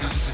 get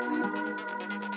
Yeah.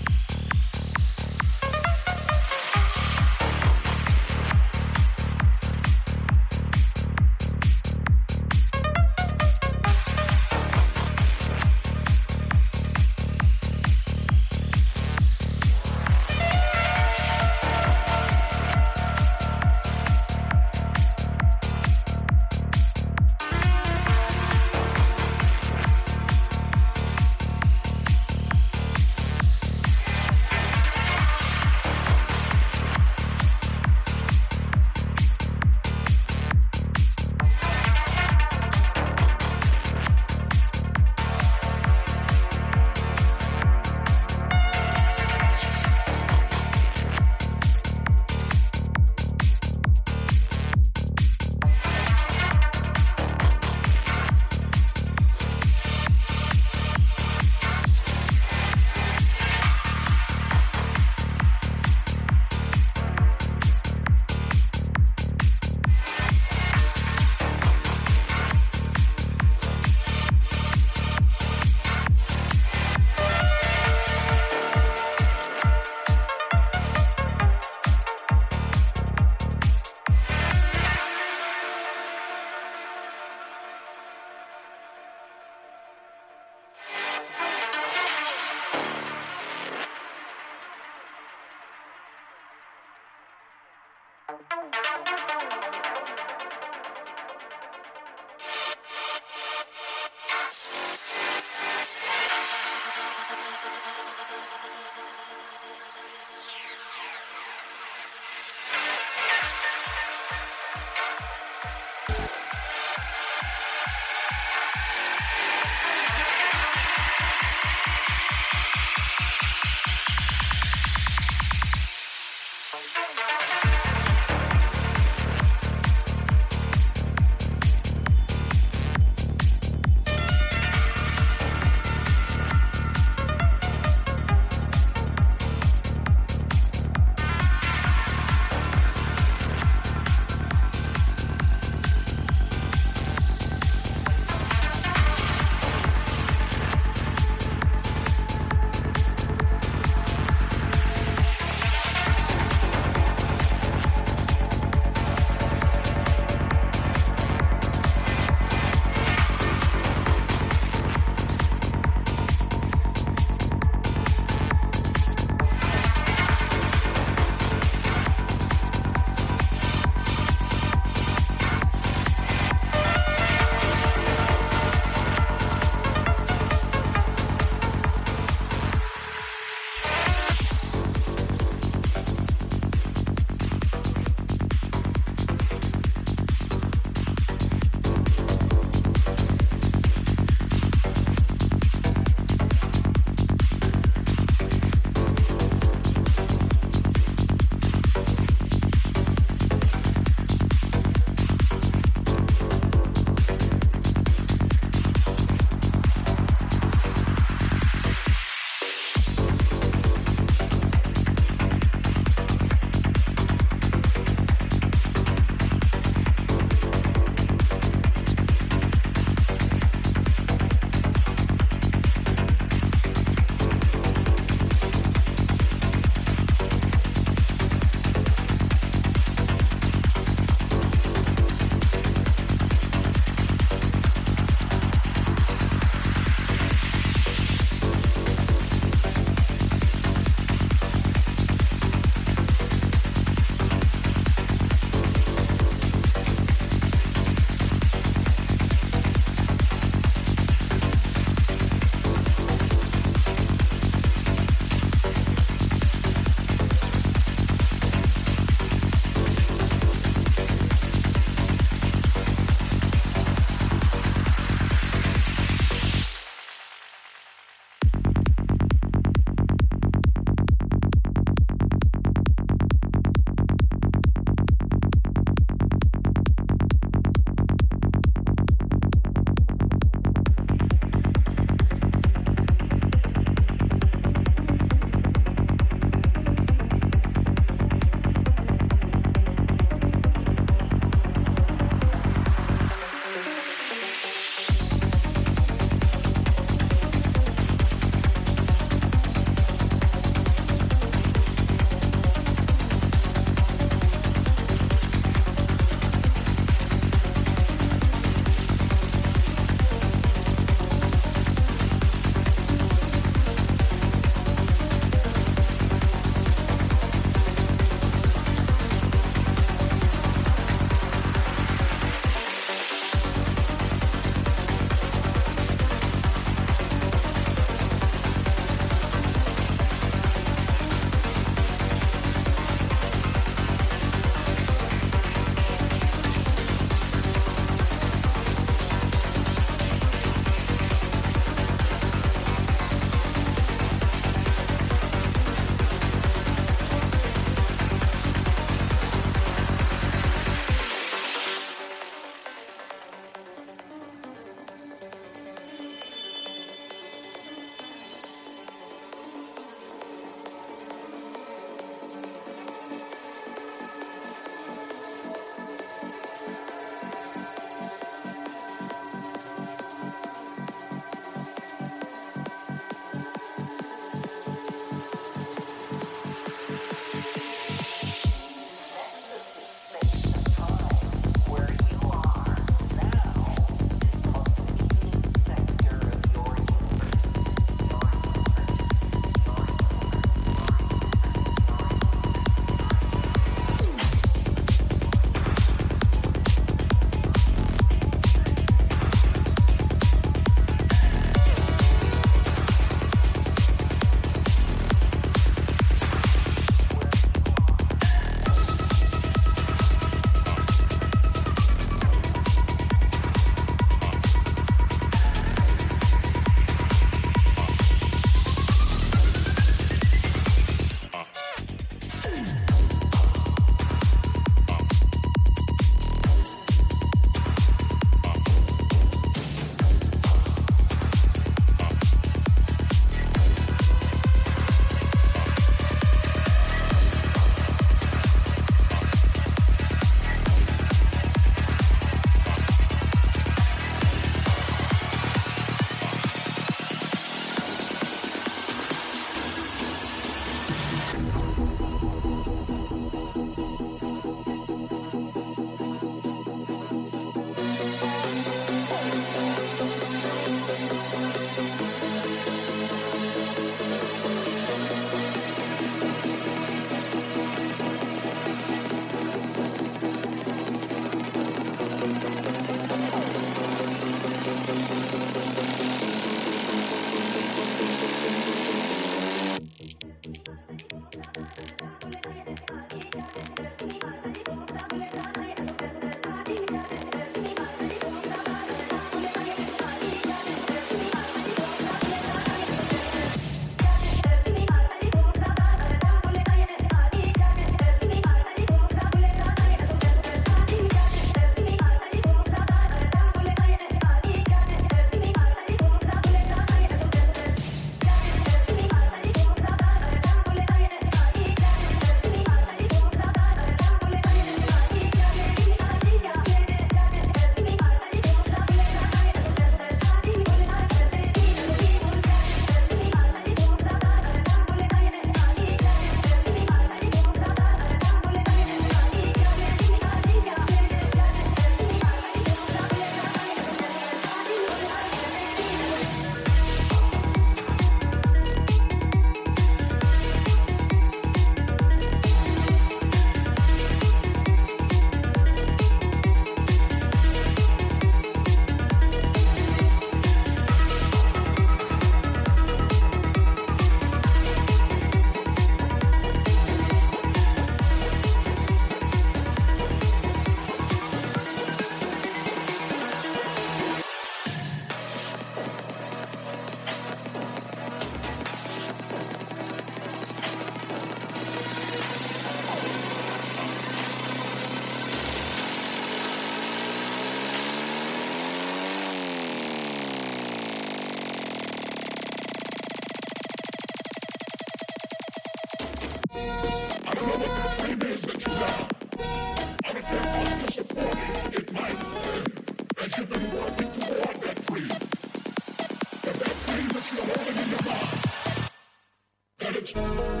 Church.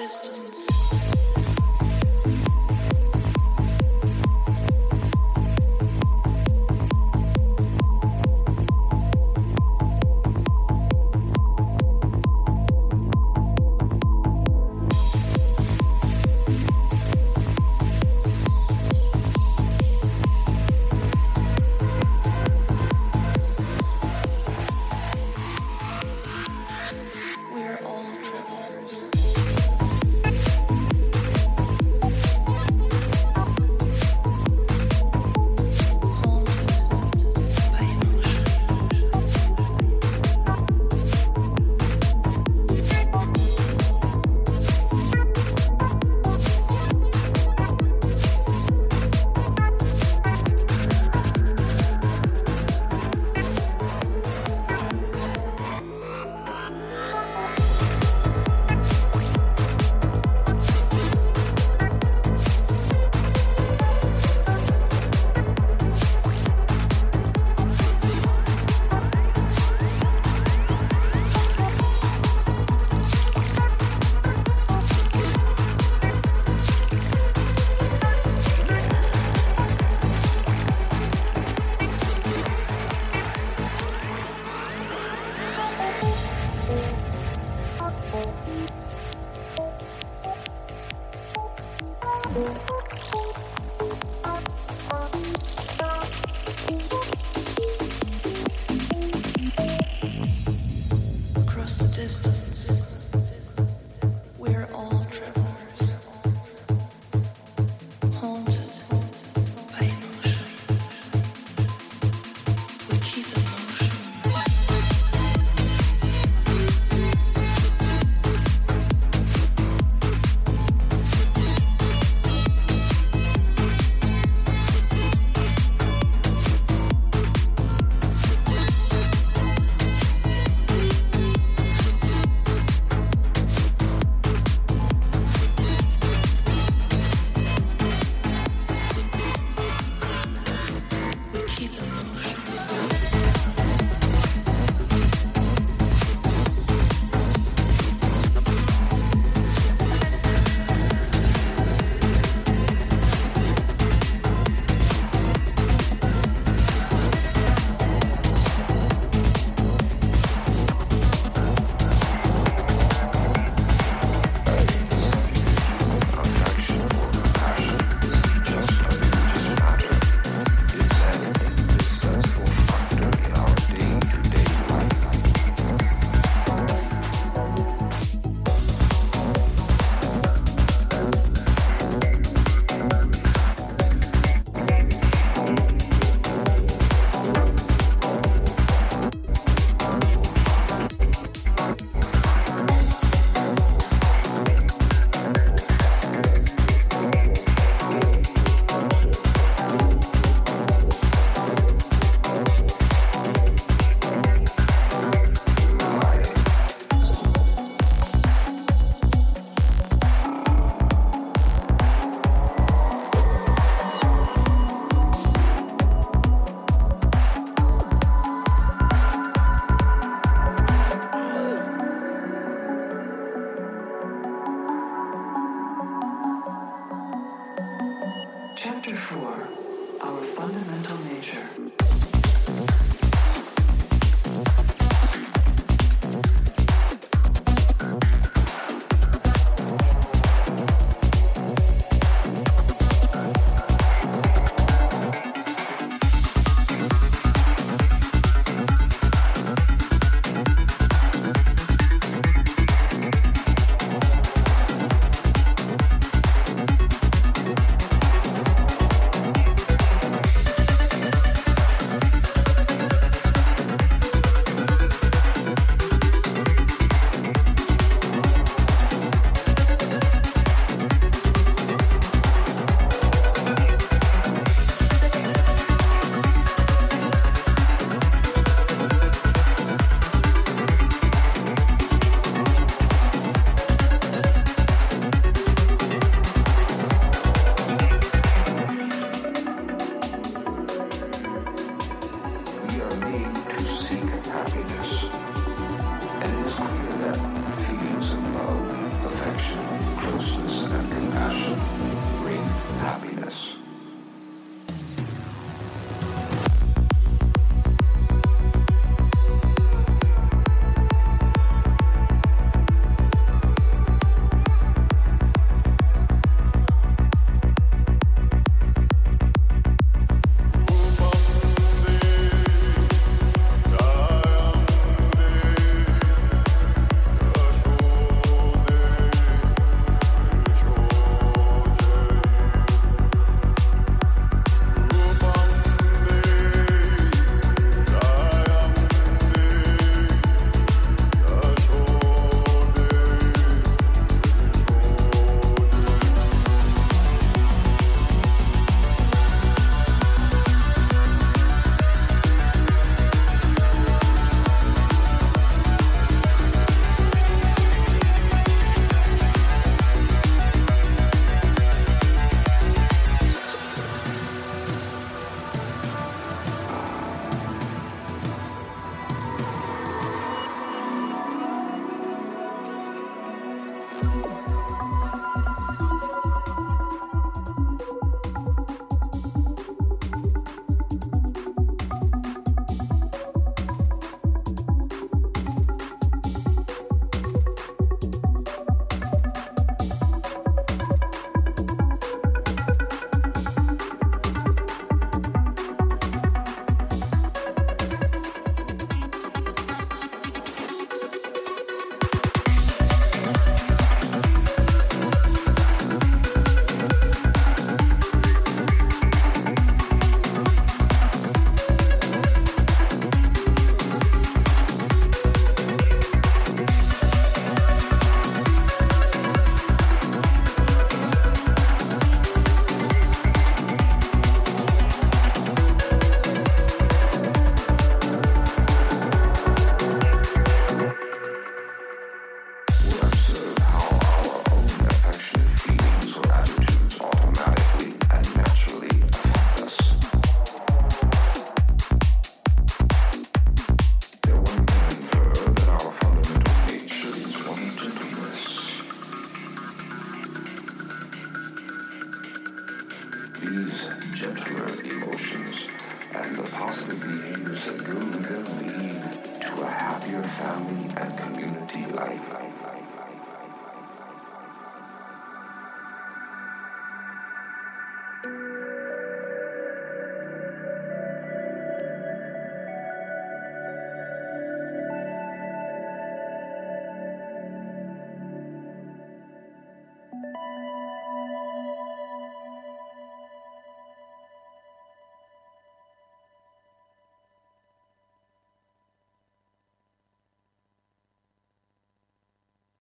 distance.